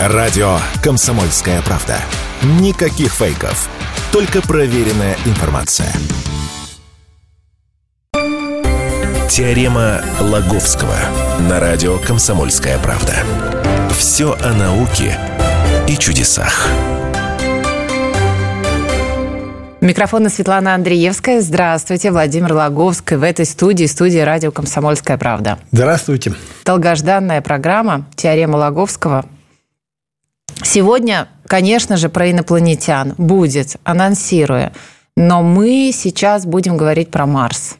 Радио «Комсомольская правда». Никаких фейков. Только проверенная информация. Теорема Лаговского на радио «Комсомольская правда». Все о науке и чудесах. Микрофон Светлана Андреевская. Здравствуйте, Владимир Логовский. В этой студии, студии радио «Комсомольская правда». Здравствуйте. Долгожданная программа «Теорема Логовского» Сегодня, конечно же, про инопланетян будет, анонсируя. Но мы сейчас будем говорить про Марс.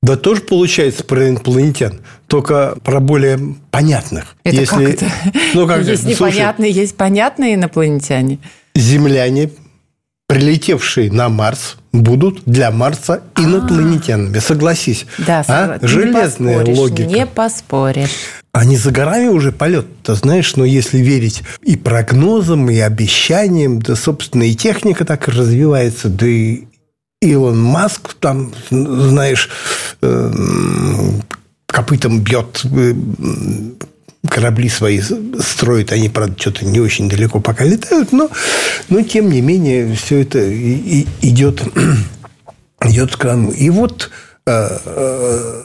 Да тоже получается про инопланетян, только про более понятных. Это если, как это? Ну, как есть это? непонятные, Слушай, есть понятные инопланетяне. Земляне, прилетевшие на Марс, будут для Марса инопланетянами. Согласись. Да, а? Железная не логика. Не поспоришь. А не за горами уже полет-то, знаешь, но если верить и прогнозам, и обещаниям, да, собственно, и техника так и развивается, да и Илон Маск там, знаешь, эм, копытом бьет э, корабли свои строит, они, правда, что-то не очень далеко пока летают, но, но тем не менее, все это идет, идет к нам. И вот э, э,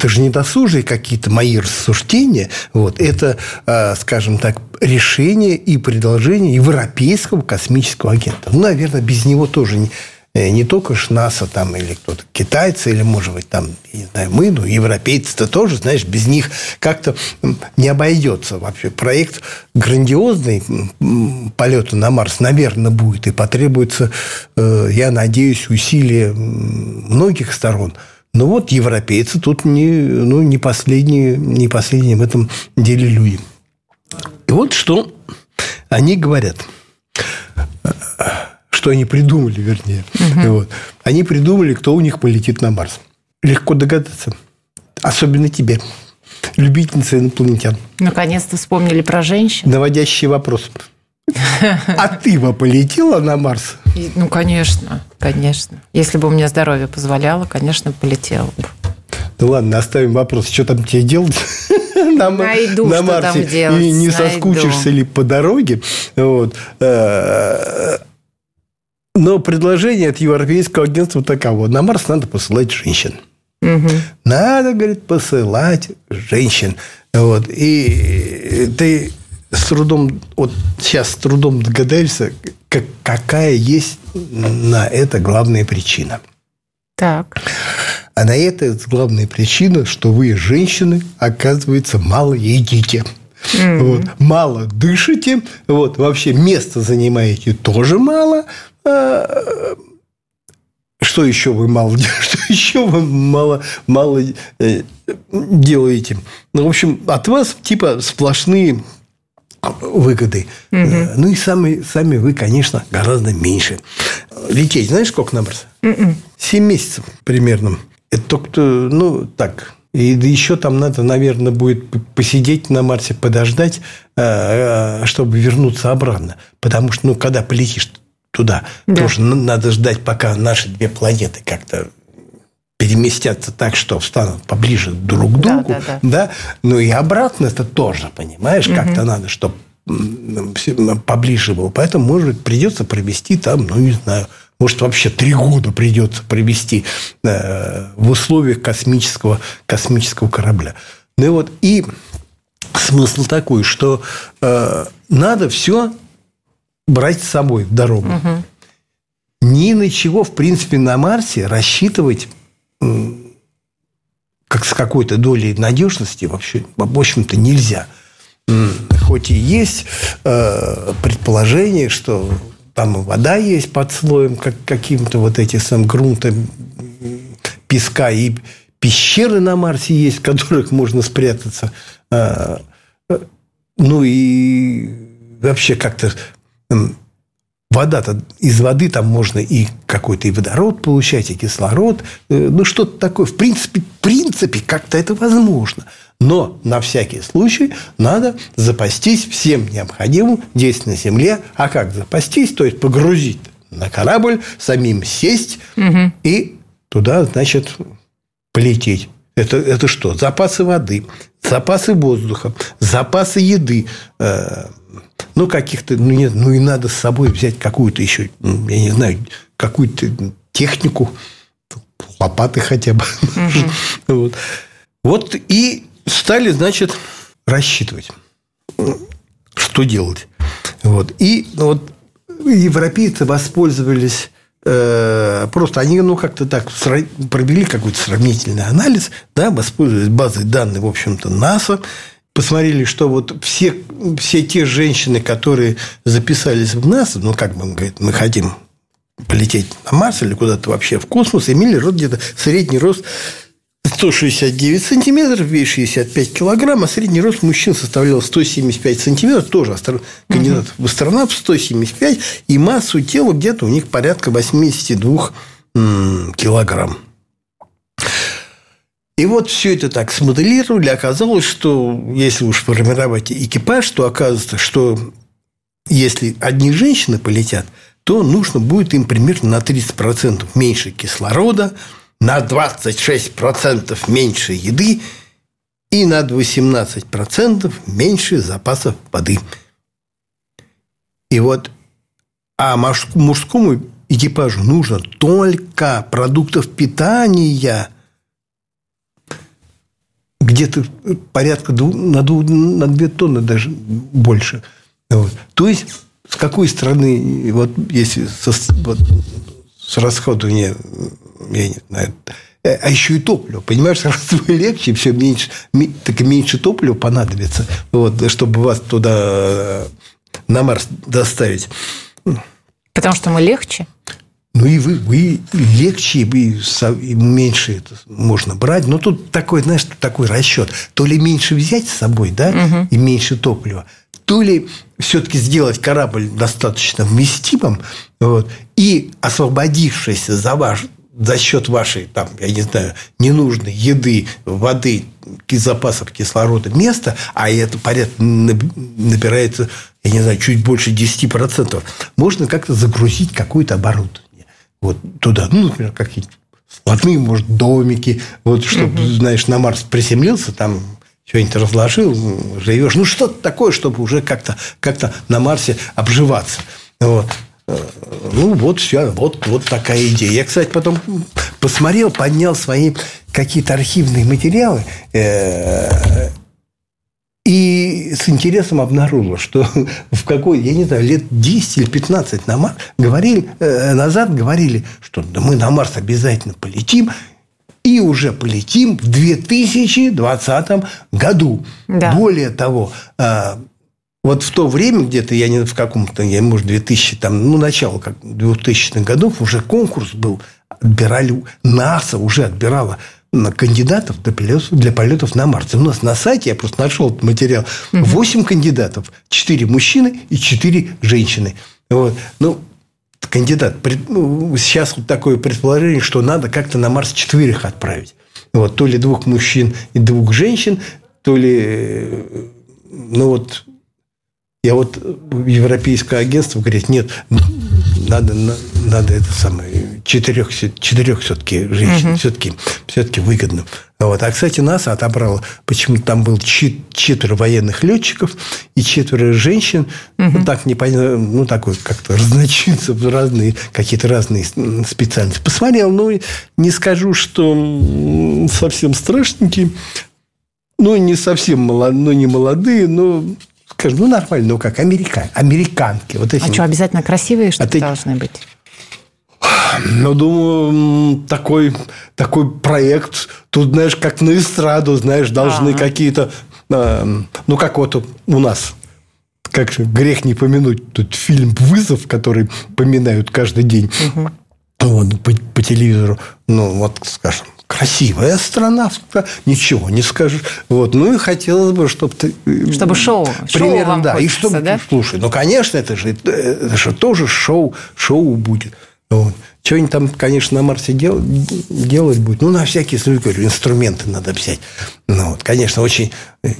это же не досужие какие-то мои рассуждения. Вот. Это, э, скажем так, решение и предложение Европейского космического агента. Ну, наверное, без него тоже не, э, не только ж НАСА там, или кто-то, китайцы, или, может быть, там, не знаю, мы, ну, европейцы-то тоже, знаешь, без них как-то не обойдется вообще. Проект грандиозный полета на Марс, наверное, будет, и потребуется, э, я надеюсь, усилия многих сторон – но ну вот европейцы тут не, ну, не, последние, не последние в этом деле люди. И вот что они говорят. Что они придумали, вернее. Угу. Вот. Они придумали, кто у них полетит на Марс. Легко догадаться. Особенно тебе, любительница инопланетян. Наконец-то вспомнили про женщин. Наводящий вопрос. А ты бы полетела на Марс? Ну, конечно, конечно. Если бы у меня здоровье позволяло, конечно, полетела бы. Ну ладно, оставим вопрос, что там тебе делать на, Найду, на Марсе? Там делать, и не найду. соскучишься ли по дороге? Вот. Э, но предложение от Европейского агентства таково. На Марс надо посылать женщин. Угу. Надо, говорит, посылать женщин. Вот. И ты с трудом, вот сейчас с трудом догадаешься, как, какая есть на это главная причина. Так. А на это главная причина, что вы, женщины, оказывается, мало едите. Mm. Вот, мало дышите, вот, вообще место занимаете тоже мало. А, что еще вы мало что еще вы мало, мало э, делаете? Ну, в общем, от вас типа сплошные выгоды. Угу. Ну и сами, сами вы, конечно, гораздо меньше. Лететь, знаешь, сколько на Марс? М-м. Семь месяцев примерно. Это только, ну, так. И да еще там надо, наверное, будет посидеть на Марсе, подождать, э, чтобы вернуться обратно. Потому что, ну, когда полетишь туда, да. тоже надо ждать, пока наши две планеты как-то переместятся так, что встанут поближе друг к другу, да, да, да. да? ну и обратно это тоже, понимаешь, угу. как-то надо, чтобы поближе было. Поэтому, может быть, придется провести там, ну, не знаю, может, вообще три года придется провести э, в условиях космического, космического корабля. Ну и вот, и смысл такой, что э, надо все брать с собой в дорогу. Угу. Ни на чего, в принципе, на Марсе рассчитывать как с какой-то долей надежности вообще, в общем-то, нельзя. Хоть и есть э, предположение, что там и вода есть под слоем как, каким-то вот этим самым грунтом песка, и пещеры на Марсе есть, в которых можно спрятаться. Э, ну и вообще как-то Вода-то из воды там можно и какой-то и водород получать, и кислород. Э, ну, что-то такое. В принципе, в принципе, как-то это возможно. Но на всякий случай надо запастись всем необходимым здесь на Земле. А как запастись? То есть погрузить на корабль, самим сесть угу. и туда, значит, полететь. Это, это что? Запасы воды, запасы воздуха, запасы еды, э, ну, каких-то, ну, нет, ну, и надо с собой взять какую-то еще, ну, я не знаю, какую-то технику, лопаты хотя бы. вот. вот и стали, значит, рассчитывать, что делать. Вот. И вот европейцы воспользовались э, просто они, ну, как-то так провели какой-то сравнительный анализ, да, воспользовались базой данных, в общем-то, НАСА, посмотрели, что вот все, все те женщины, которые записались в НАСА, ну, как бы, он говорит, мы хотим полететь на Марс или куда-то вообще в космос, имели рост где-то средний рост 169 сантиметров, вес 65 килограмм, а средний рост мужчин составлял 175 сантиметров, тоже кандидат в астронавт 175, и массу тела где-то у них порядка 82 килограмм. И вот все это так смоделировали, оказалось, что если уж формировать экипаж, то оказывается, что если одни женщины полетят, то нужно будет им примерно на 30% меньше кислорода, на 26% меньше еды и на 18% меньше запасов воды. И вот, а мужскому экипажу нужно только продуктов питания где-то порядка на, на 2 тонны даже больше. Вот. То есть, с какой стороны, вот если со, вот, с расходования я не знаю, э, а еще и топливо. Понимаешь, сразу легче, все меньше, так и меньше топлива понадобится, вот, чтобы вас туда э, на Марс доставить. Потому что мы легче? Ну, и вы, вы легче, и меньше это можно брать. Но тут такой, знаешь, такой расчет. То ли меньше взять с собой, да, угу. и меньше топлива, то ли все-таки сделать корабль достаточно вместимым, вот, и освободившийся за ваш за счет вашей, там, я не знаю, ненужной еды, воды, запасов кислорода места, а это порядка набирается, я не знаю, чуть больше 10%, можно как-то загрузить какое-то оборудование вот туда. Ну, например, какие-то складные, может, домики, вот, чтобы, угу. знаешь, на Марс приземлился, там что-нибудь разложил, живешь. Ну, что-то такое, чтобы уже как-то как на Марсе обживаться. Вот. Ну, вот все, вот, вот такая идея. Я, кстати, потом посмотрел, поднял свои какие-то архивные материалы э, и с интересом обнаружил, что в какой, я не знаю, лет 10 или 15 на Марс говорили, э, назад говорили, что да мы на Марс обязательно полетим, и уже полетим в 2020 году. Да. Более того, э, вот в то время где-то, я не в каком-то, я, может, 2000, там, ну, начало как 2000-х годов уже конкурс был, отбирали, НАСА уже отбирала кандидатов для полетов, для полетов на Марс. У нас на сайте, я просто нашел этот материал, 8 кандидатов, 4 мужчины и 4 женщины. Вот. Ну, кандидат, ну, сейчас вот такое предположение, что надо как-то на Марс четверых отправить. Вот, то ли двух мужчин и двух женщин, то ли э, ну вот я вот европейское агентство говорит, нет, надо, надо это самое, четырех, четырех все-таки женщин, угу. все-таки, все-таки выгодно. Вот. А, кстати, НАСА отобрало, почему-то там было четверо военных летчиков и четверо женщин. Угу. Ну, так непонятно, ну, такой как-то разночинцев, разные, какие-то разные специальности. Посмотрел, ну, не скажу, что совсем страшненькие, ну, не совсем молодые, ну, не молодые, но Скажу, ну, нормально, ну, как американ, американки. Вот эти. А что, обязательно красивые что-то а должны быть? Ну, думаю, такой, такой проект, тут, знаешь, как на эстраду, знаешь, должны А-а-а. какие-то... Ну, как вот у нас как же грех не помянуть тут фильм «Вызов», который поминают каждый день угу. вот, по, по телевизору. Ну, вот, скажем, красивая астронавтка, ничего не скажешь. Вот. Ну, и хотелось бы, чтобы ты... Чтобы шоу. Примерно, шоу вам да. Хочется, и чтобы, да? Слушай, ну, конечно, это же, это же тоже шоу, шоу будет. Вот. Что-нибудь там, конечно, на Марсе дел, делать будет. Ну, на всякий случай, говорю, инструменты надо взять. Ну, вот, конечно, очень... Э,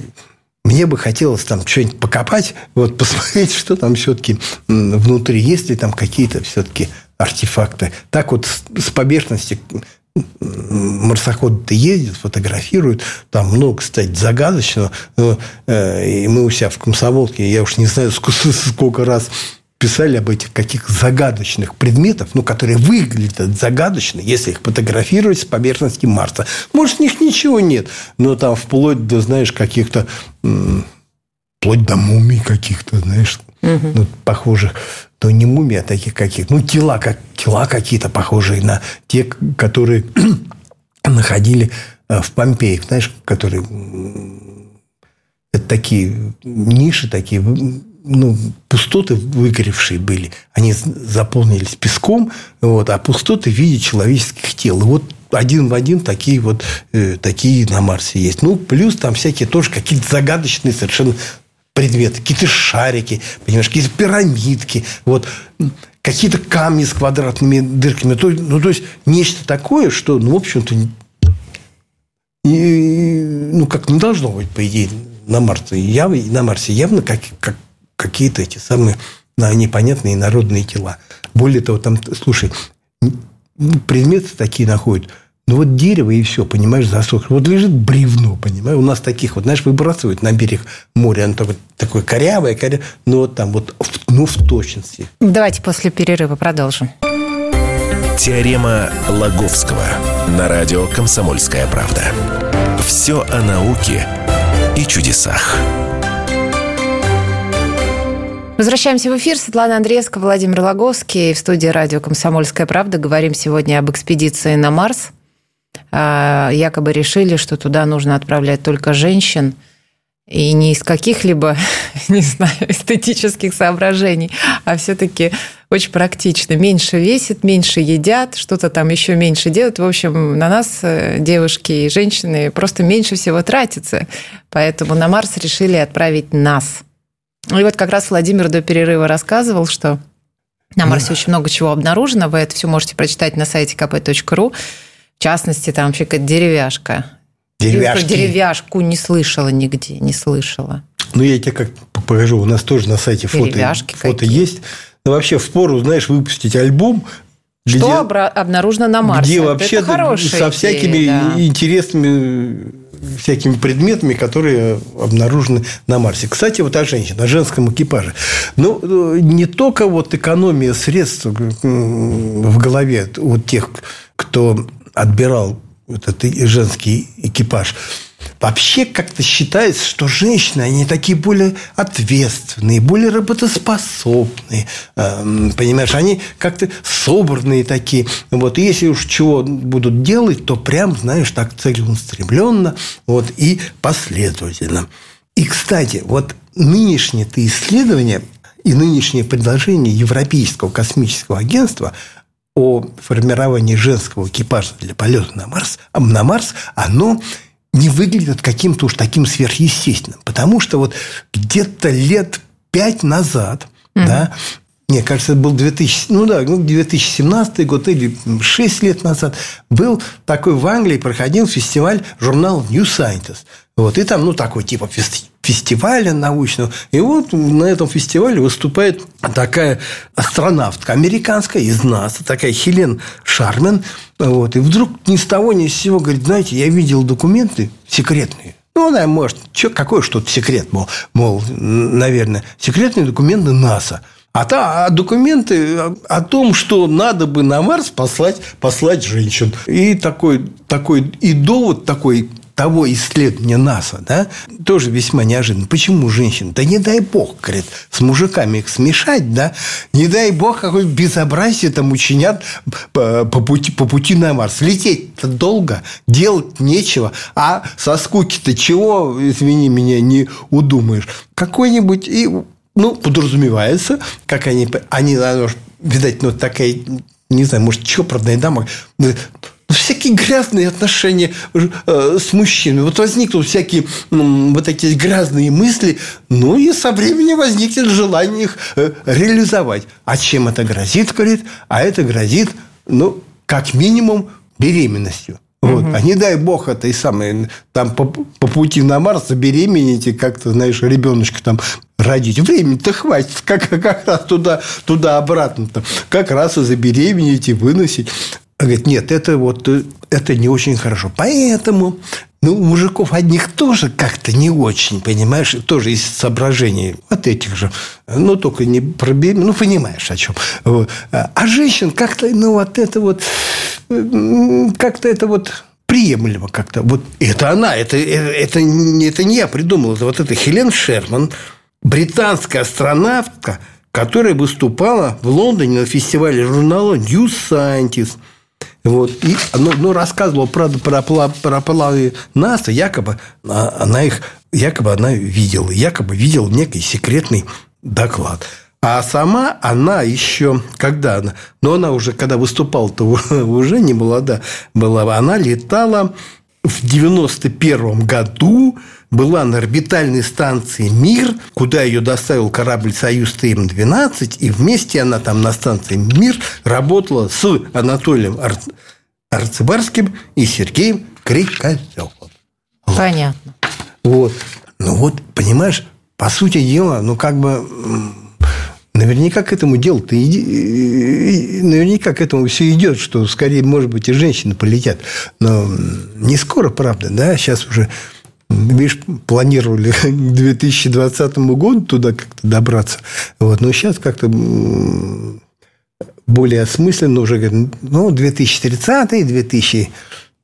мне бы хотелось там что-нибудь покопать, вот посмотреть, что там все-таки внутри, есть ли там какие-то все-таки артефакты. Так вот с поверхности марсоходы-то ездят, фотографируют. Там много, кстати, загадочного. Э, и мы у себя в Комсомолке, я уж не знаю, сколько раз писали об этих каких загадочных предметов, ну, которые выглядят загадочно, если их фотографировать с поверхности Марса. Может, в них ничего нет, но там вплоть до, знаешь, каких-то вплоть до мумий каких-то, знаешь, угу. ну, похожих, то не мумии, а таких каких, ну, тела, как, тела какие-то похожие на те, которые находили э, в Помпеях, знаешь, которые это такие ниши, такие ну, пустоты выгоревшие были. Они заполнились песком, вот, а пустоты в виде человеческих тел. И вот один в один такие вот э, такие на Марсе есть. Ну, плюс там всякие тоже какие-то загадочные совершенно предметы, какие-то шарики, понимаешь, какие-то пирамидки, вот, какие-то камни с квадратными дырками. То, ну, то есть, нечто такое, что, ну, в общем-то, и, ну, как не должно быть, по идее, на Марсе. Яв, на Марсе явно как, как, какие-то эти самые непонятные народные тела. Более того, там, слушай, предметы такие находят – ну, вот дерево и все, понимаешь, засохло. Вот лежит бревно, понимаешь. У нас таких вот, знаешь, выбрасывают на берег моря. Оно такое, такое корявое, корявое, но вот там вот, ну, в точности. Давайте после перерыва продолжим. Теорема Лаговского на радио «Комсомольская правда». Все о науке и чудесах. Возвращаемся в эфир. Светлана Андреевска, Владимир Логовский. В студии радио «Комсомольская правда» говорим сегодня об экспедиции на Марс – а, якобы решили, что туда нужно отправлять только женщин, и не из каких-либо, не знаю, эстетических соображений, а все-таки очень практично. Меньше весит, меньше едят, что-то там еще меньше делают. В общем, на нас э, девушки и женщины просто меньше всего тратятся. Поэтому на Марс решили отправить нас. И вот как раз Владимир до перерыва рассказывал, что на Марсе очень много чего обнаружено. Вы это все можете прочитать на сайте kp.ru. В частности, там вообще какая-то деревяшка. Деревяшки. Про деревяшку не слышала нигде, не слышала. Ну, я тебе как покажу. У нас тоже на сайте фото, фото есть. Но вообще в пору, знаешь, выпустить альбом, что где, обнаружено на Марсе? Где вообще со всякими да. интересными всякими предметами, которые обнаружены на Марсе. Кстати, вот о женщинах, о женском экипаже. Ну, не только вот экономия средств в голове у тех, кто отбирал этот женский экипаж. Вообще как-то считается, что женщины, они такие более ответственные, более работоспособные. Эм, понимаешь, они как-то собранные такие. Вот. И если уж чего будут делать, то прям, знаешь, так целеустремленно вот, и последовательно. И, кстати, вот нынешние-то исследования и нынешнее предложение Европейского космического агентства – о формировании женского экипажа для полета на Марс, на Марс оно не выглядит каким-то уж таким сверхъестественным. Потому что вот где-то лет пять назад mm-hmm. да, мне кажется, это был 2000, ну да, 2017 ну, год или 6 лет назад, был такой в Англии, проходил фестиваль журнал New Scientist. Вот, и там, ну, такой типа фестиваля научного. И вот на этом фестивале выступает такая астронавтка американская из НАСА, такая Хелен Шармен. Вот, и вдруг ни с того ни с сего говорит, знаете, я видел документы секретные. Ну, она может, что, какой что-то секрет, мол, мол, наверное, секретные документы НАСА – а, та, а документы о том, что надо бы на Марс послать, послать женщин. И такой, такой и довод такой того исследования НАСА, да, тоже весьма неожиданно. Почему женщин? Да не дай бог, говорит, с мужиками их смешать, да, не дай бог, какое безобразие там учинят по, по, пути, по пути на Марс. Лететь-то долго, делать нечего, а со скуки-то чего, извини меня, не удумаешь. Какой-нибудь и ну, подразумевается, как они, они, видать, ну, такая, не знаю, может, чопорная дама, ну, всякие грязные отношения э, с мужчиной. Вот возникнут всякие вот такие грязные мысли, ну и со временем возникнет желание их э, реализовать. А чем это грозит, говорит? А это грозит, ну, как минимум, беременностью. Вот. Угу. А не дай бог это и самое, там по, по пути на Марс забеременеть как-то, знаешь, ребеночка там родить. Времени-то хватит, как, как раз туда, туда обратно-то. Как раз и забеременеть, и выносить. Говорит, нет, это вот это не очень хорошо. Поэтому ну, у мужиков одних тоже как-то не очень, понимаешь, тоже из соображений от этих же. Ну, только не про ну, понимаешь, о чем. Вот. А женщин как-то, ну, вот это вот, как-то это вот приемлемо как-то. Вот это она, это, это, это не я придумал, это вот это Хелен Шерман, британская астронавтка, которая выступала в Лондоне на фестивале журнала New Scientist. Вот. И ну, ну, рассказывала про, про, про плавы НАСА, якобы она их якобы она видела, якобы видела некий секретный доклад. А сама она еще, когда она, но она уже, когда выступала-то уже не молода была, она летала в 91 году была на орбитальной станции «Мир», куда ее доставил корабль «Союз ТМ-12», и вместе она там на станции «Мир» работала с Анатолием Ар... Арцебарским и Сергеем Крикалевым. Понятно. Вот. Ну вот, понимаешь, по сути дела, ну как бы Наверняка к этому иди, наверняка к этому все идет, что скорее, может быть, и женщины полетят. Но не скоро, правда, да, сейчас уже видишь, планировали к 2020 году туда как-то добраться. Вот. Но сейчас как-то более осмысленно уже, ну, 2030 2000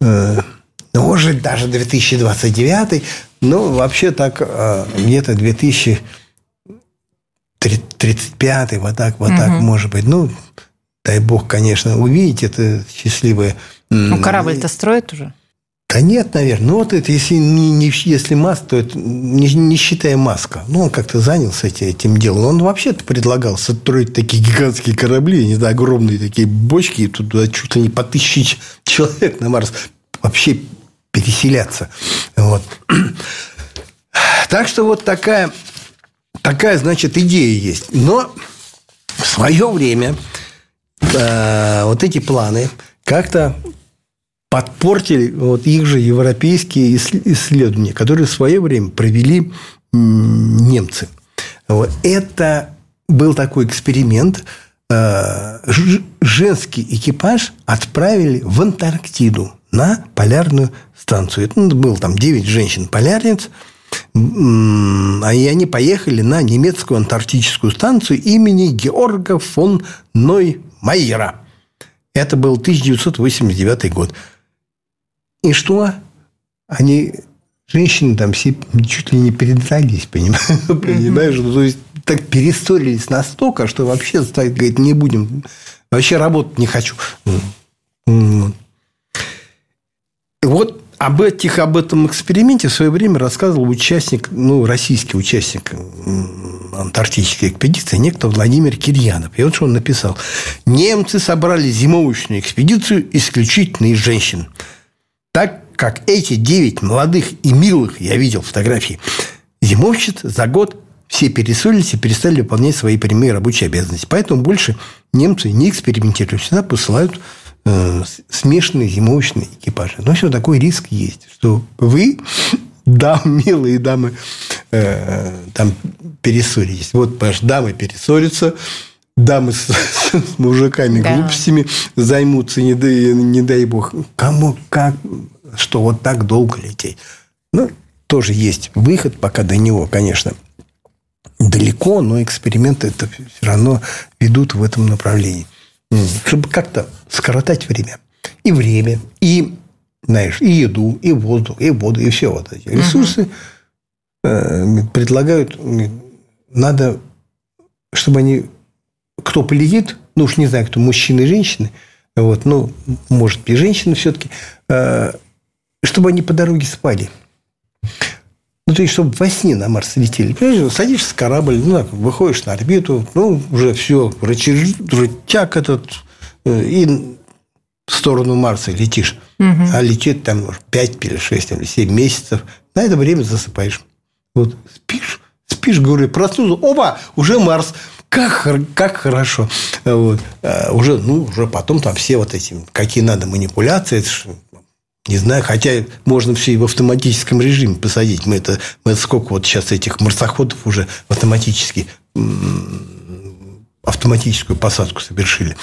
э, ну, может, даже 2029 ну, вообще так э, где-то 2000 35-й, вот так, вот угу. так, может быть. Ну, дай бог, конечно, увидеть это счастливое. Ну, корабль-то строит уже? Да нет, наверное. Ну, вот это, если, не, не, если Маск, то это не, не считая Маска. Ну, он как-то занялся этим, этим делом. Он вообще-то предлагал строить такие гигантские корабли, не знаю, огромные такие бочки, и туда чуть ли не по тысяче человек на Марс вообще переселяться. Вот. Так что вот такая такая, значит, идея есть. Но в свое время э, вот эти планы как-то подпортили вот их же европейские исследования, которые в свое время провели немцы. Вот. Это был такой эксперимент. Э, женский экипаж отправили в Антарктиду на полярную станцию. Это было там 9 женщин-полярниц – и они поехали на немецкую антарктическую станцию имени Георга фон Ноймайера. Это был 1989 год. И что? Они, женщины там все чуть ли не передрались, понимаешь? понимаешь? Ну, то есть, так перессорились настолько, что вообще, так, говорит, не будем, вообще работать не хочу. Вот об этих, об этом эксперименте в свое время рассказывал участник, ну, российский участник антарктической экспедиции, некто Владимир Кирьянов. И вот что он написал. Немцы собрали зимовочную экспедицию исключительно из женщин. Так как эти девять молодых и милых, я видел фотографии, зимовщиц за год все пересолились и перестали выполнять свои прямые рабочие обязанности. Поэтому больше немцы не экспериментируют. Всегда посылают э, смешанные зимовочные экипажи. Но все такой риск есть, что вы, да, милые дамы, э, там перессоритесь. Вот, понимаешь, дамы перессорятся, дамы с, с мужиками да. глупостями займутся, не дай, не дай бог. Кому, как, что вот так долго лететь? Ну, тоже есть выход пока до него, конечно, далеко, но эксперименты это все равно ведут в этом направлении чтобы как-то скоротать время. И время, и, знаешь, и еду, и воздух, и воду, и все вот эти ресурсы угу. предлагают. Надо, чтобы они, кто полетит, ну уж не знаю, кто, мужчины и женщины, вот, ну, может быть, и женщины все-таки, э, чтобы они по дороге спали. Ну, то есть, чтобы во сне на Марс летели. Понимаешь, садишься в корабль, ну, так, выходишь на орбиту, ну, уже все, рычаг, рычаг этот, э, и в сторону Марса летишь. Угу. А летит там 5 или 6 или 7 месяцев. На это время засыпаешь. Вот спишь, спишь, говорю, проснулся, опа, уже Марс. Как, как хорошо. Вот. А уже, ну, уже потом там все вот эти, какие надо манипуляции, не знаю, хотя можно все и в автоматическом режиме посадить. Мы это, мы это сколько вот сейчас этих марсоходов уже автоматически автоматическую посадку совершили.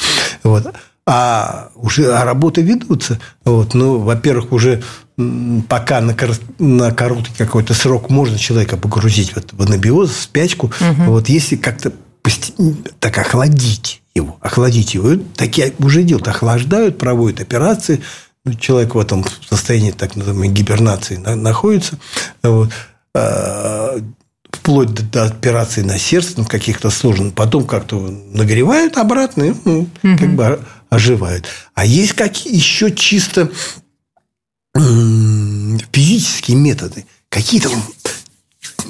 Вот. а уже а работы ведутся. Вот. Ну, во-первых, уже пока на, кор- на короткий какой-то срок можно человека погрузить вот в анабиоз, в спячку. Угу. Вот если как-то так охладить его, охладить его. Такие уже делают, охлаждают, проводят операции. Ну, человек в этом состоянии так называемой гибернации находится. Вот. А, вплоть до, до операции на сердце, ну, каких-то сложных. Потом как-то нагревают обратно и ну, угу. как бы оживают. А есть какие еще чисто физические методы. Какие-то...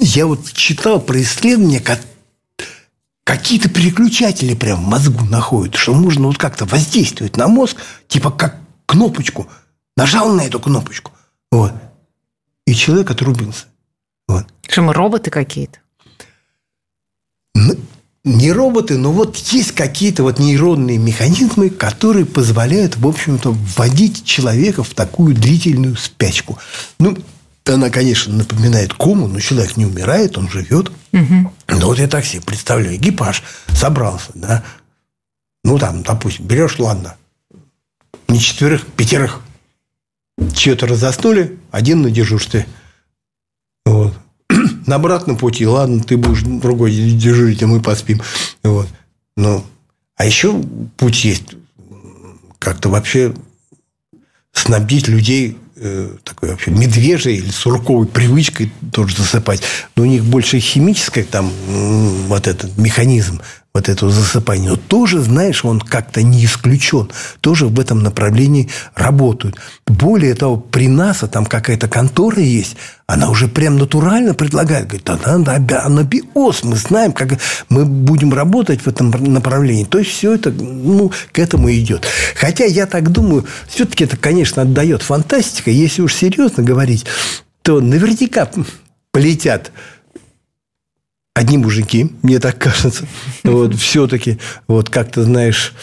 Я вот читал про исследования, какие-то переключатели прям в мозгу находят, что можно вот как-то воздействовать на мозг, типа как кнопочку. Нажал на эту кнопочку. Вот. И человек отрубился. Вот. Что мы роботы какие-то? Не роботы, но вот есть какие-то вот нейронные механизмы, которые позволяют, в общем-то, вводить человека в такую длительную спячку. Ну, она, конечно, напоминает кому, но человек не умирает, он живет. Угу. Но вот я так себе представляю, экипаж собрался, да. Ну, там, допустим, берешь, ладно, не четверых, пятерых. Чье-то разоснули, один на дежурстве. Вот на обратном пути, ладно, ты будешь другой дежурить, а мы поспим. Вот. Ну, а еще путь есть как-то вообще снабдить людей э, такой вообще медвежьей или сурковой привычкой тоже засыпать. Но у них больше химический там вот этот механизм вот этого засыпания. Но тоже, знаешь, он как-то не исключен. Тоже в этом направлении работают. Более того, при НАСА там какая-то контора есть, она уже прям натурально предлагает. Говорит, да, да, да, анабиоз. Мы знаем, как мы будем работать в этом направлении. То есть, все это ну, к этому идет. Хотя, я так думаю, все-таки это, конечно, отдает фантастика. Если уж серьезно говорить, то наверняка полетят одни мужики, мне так кажется. Вот, все-таки, вот как-то, знаешь,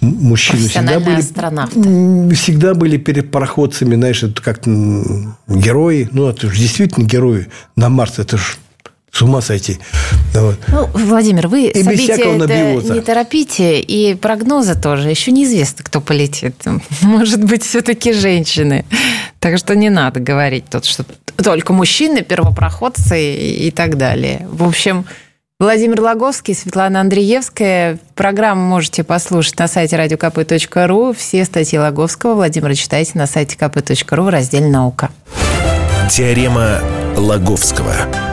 мужчины всегда были, астронавты. всегда были перед пароходцами, знаешь, это как герои. Ну, это же действительно герои на Марс. Это же с ума сойти. Вот. Ну, Владимир, вы и события это не торопите, и прогнозы тоже. Еще неизвестно, кто полетит. Может быть, все-таки женщины. Так что не надо говорить тут, что только мужчины, первопроходцы и так далее. В общем, Владимир Логовский, Светлана Андреевская. Программу можете послушать на сайте radiokp.ru. Все статьи Логовского Владимира читайте на сайте kp.ru в разделе «Наука». Теорема Логовского.